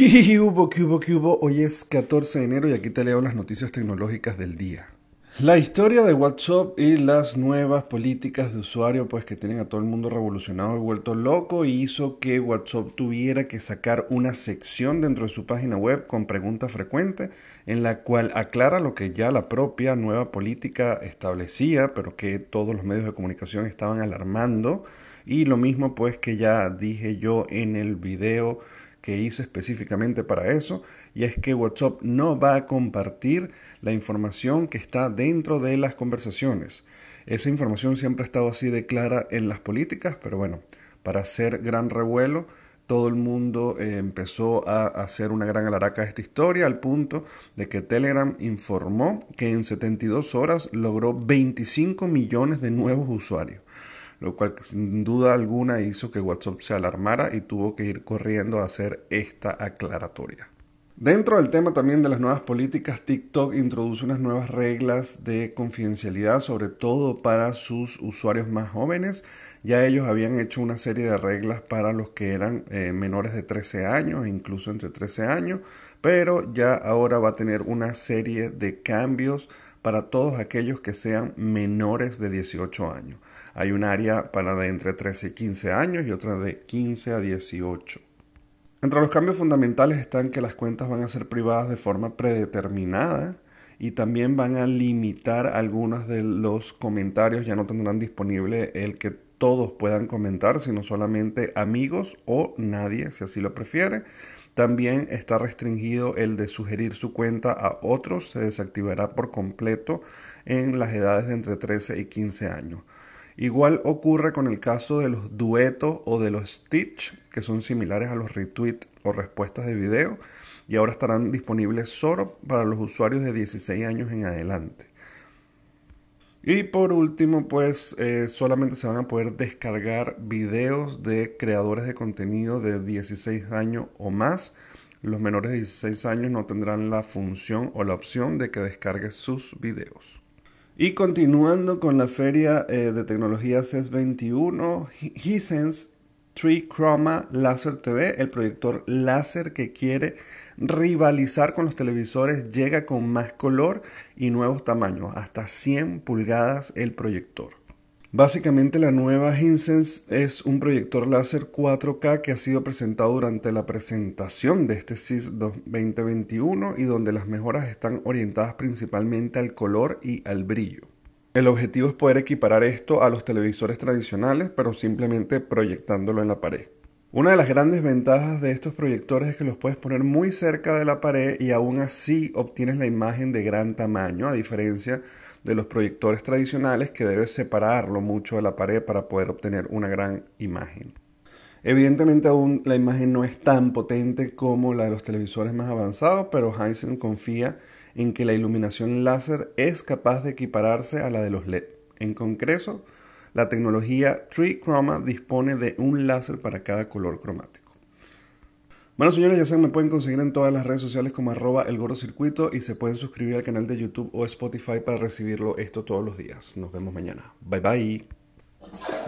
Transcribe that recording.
¿Qué hubo, qué hubo, hubo? Hoy es 14 de enero y aquí te leo las noticias tecnológicas del día. La historia de WhatsApp y las nuevas políticas de usuario pues que tienen a todo el mundo revolucionado y vuelto loco hizo que WhatsApp tuviera que sacar una sección dentro de su página web con preguntas frecuentes en la cual aclara lo que ya la propia nueva política establecía pero que todos los medios de comunicación estaban alarmando y lo mismo pues que ya dije yo en el video que hice específicamente para eso y es que WhatsApp no va a compartir la información que está dentro de las conversaciones. Esa información siempre ha estado así de clara en las políticas, pero bueno, para hacer gran revuelo, todo el mundo eh, empezó a hacer una gran alaraca de esta historia al punto de que Telegram informó que en 72 horas logró 25 millones de nuevos usuarios lo cual sin duda alguna hizo que WhatsApp se alarmara y tuvo que ir corriendo a hacer esta aclaratoria. Dentro del tema también de las nuevas políticas, TikTok introduce unas nuevas reglas de confidencialidad, sobre todo para sus usuarios más jóvenes. Ya ellos habían hecho una serie de reglas para los que eran eh, menores de 13 años, incluso entre 13 años, pero ya ahora va a tener una serie de cambios para todos aquellos que sean menores de 18 años. Hay un área para de entre 13 y 15 años y otra de 15 a 18. Entre los cambios fundamentales están que las cuentas van a ser privadas de forma predeterminada y también van a limitar algunos de los comentarios, ya no tendrán disponible el que todos puedan comentar, sino solamente amigos o nadie, si así lo prefiere. También está restringido el de sugerir su cuenta a otros, se desactivará por completo en las edades de entre 13 y 15 años. Igual ocurre con el caso de los duetos o de los stitch, que son similares a los retweets o respuestas de video, y ahora estarán disponibles solo para los usuarios de 16 años en adelante. Y por último, pues eh, solamente se van a poder descargar videos de creadores de contenido de 16 años o más. Los menores de 16 años no tendrán la función o la opción de que descargue sus videos. Y continuando con la feria eh, de tecnología CES 21, Hisense Chroma Laser TV, el proyector láser que quiere rivalizar con los televisores, llega con más color y nuevos tamaños, hasta 100 pulgadas el proyector. Básicamente la nueva Hisense es un proyector láser 4K que ha sido presentado durante la presentación de este CIS 2021 y donde las mejoras están orientadas principalmente al color y al brillo. El objetivo es poder equiparar esto a los televisores tradicionales, pero simplemente proyectándolo en la pared. Una de las grandes ventajas de estos proyectores es que los puedes poner muy cerca de la pared y aún así obtienes la imagen de gran tamaño, a diferencia de los proyectores tradicionales que debes separarlo mucho de la pared para poder obtener una gran imagen. Evidentemente aún la imagen no es tan potente como la de los televisores más avanzados, pero Hisense confía en que la iluminación láser es capaz de equipararse a la de los LED. En concreto, la tecnología Tree Chroma dispone de un láser para cada color cromático. Bueno, señores, ya saben, me pueden conseguir en todas las redes sociales como arroba el circuito y se pueden suscribir al canal de YouTube o Spotify para recibirlo esto todos los días. Nos vemos mañana. Bye bye.